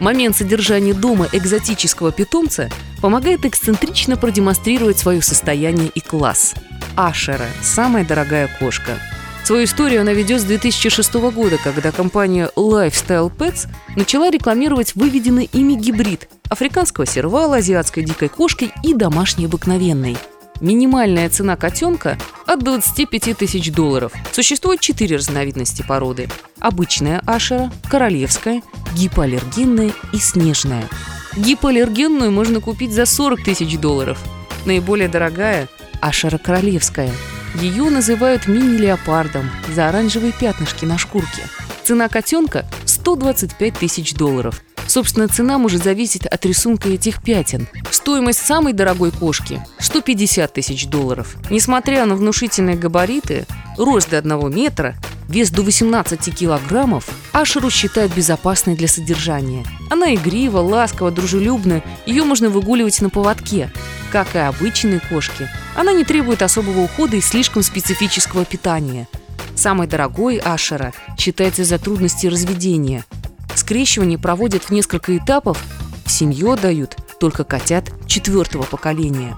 Момент содержания дома экзотического питомца помогает эксцентрично продемонстрировать свое состояние и класс. Ашера – самая дорогая кошка. Свою историю она ведет с 2006 года, когда компания Lifestyle Pets начала рекламировать выведенный ими гибрид африканского сервала, азиатской дикой кошки и домашней обыкновенной – Минимальная цена котенка от 25 тысяч долларов. Существует четыре разновидности породы. Обычная ашера, королевская, гипоаллергенная и снежная. Гипоаллергенную можно купить за 40 тысяч долларов. Наиболее дорогая – ашера королевская. Ее называют мини-леопардом за оранжевые пятнышки на шкурке. Цена котенка – 125 тысяч долларов – Собственно, цена может зависеть от рисунка этих пятен. Стоимость самой дорогой кошки – 150 тысяч долларов. Несмотря на внушительные габариты, рост до 1 метра, вес до 18 килограммов, Ашеру считают безопасной для содержания. Она игрива, ласкова, дружелюбна, ее можно выгуливать на поводке. Как и обычные кошки, она не требует особого ухода и слишком специфического питания. Самой дорогой Ашера считается за трудности разведения – Скрещивание проводят в несколько этапов, в семью дают только котят четвертого поколения.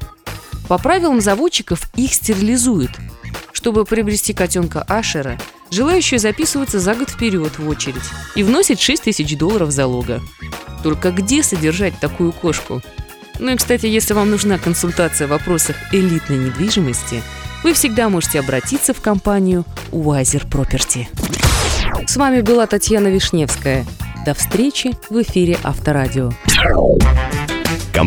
По правилам заводчиков их стерилизуют. Чтобы приобрести котенка Ашера, желающие записываются за год вперед в очередь и вносят 6 тысяч долларов залога. Только где содержать такую кошку? Ну и, кстати, если вам нужна консультация в вопросах элитной недвижимости, вы всегда можете обратиться в компанию Wiser Property. С вами была Татьяна Вишневская – до встречи в эфире Авторадио.